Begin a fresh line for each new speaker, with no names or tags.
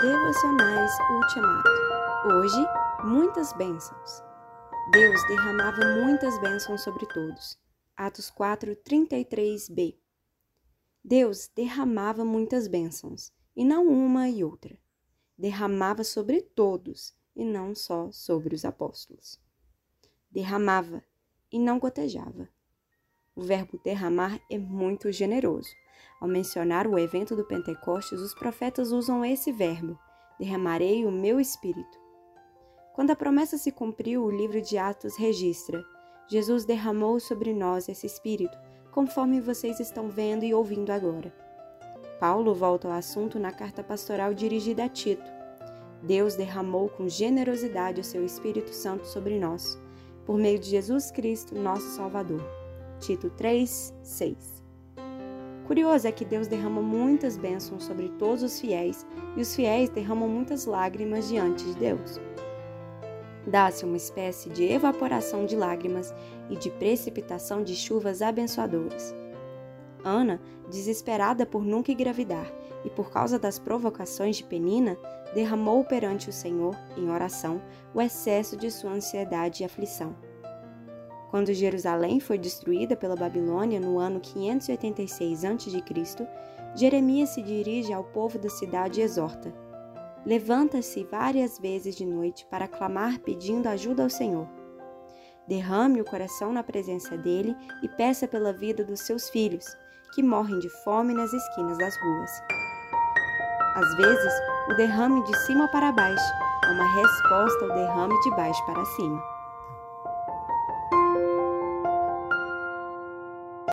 Devocionais Ultimato. Hoje, muitas bênçãos. Deus derramava muitas bênçãos sobre todos. Atos 4, 33b. Deus derramava muitas bênçãos, e não uma e outra. Derramava sobre todos, e não só sobre os apóstolos. Derramava, e não gotejava. O verbo derramar é muito generoso. Ao mencionar o evento do Pentecostes, os profetas usam esse verbo: derramarei o meu espírito. Quando a promessa se cumpriu, o livro de Atos registra: Jesus derramou sobre nós esse espírito, conforme vocês estão vendo e ouvindo agora. Paulo volta ao assunto na carta pastoral dirigida a Tito. Deus derramou com generosidade o seu Espírito Santo sobre nós, por meio de Jesus Cristo, nosso Salvador. Tito 3, 6. Curioso é que Deus derrama muitas bênçãos sobre todos os fiéis e os fiéis derramam muitas lágrimas diante de Deus. Dá-se uma espécie de evaporação de lágrimas e de precipitação de chuvas abençoadoras. Ana, desesperada por nunca engravidar e por causa das provocações de Penina, derramou perante o Senhor, em oração, o excesso de sua ansiedade e aflição. Quando Jerusalém foi destruída pela Babilônia no ano 586 a.C., Jeremias se dirige ao povo da cidade e exorta: Levanta-se várias vezes de noite para clamar pedindo ajuda ao Senhor. Derrame o coração na presença dele e peça pela vida dos seus filhos, que morrem de fome nas esquinas das ruas. Às vezes, o derrame de cima para baixo é uma resposta ao derrame de baixo para cima.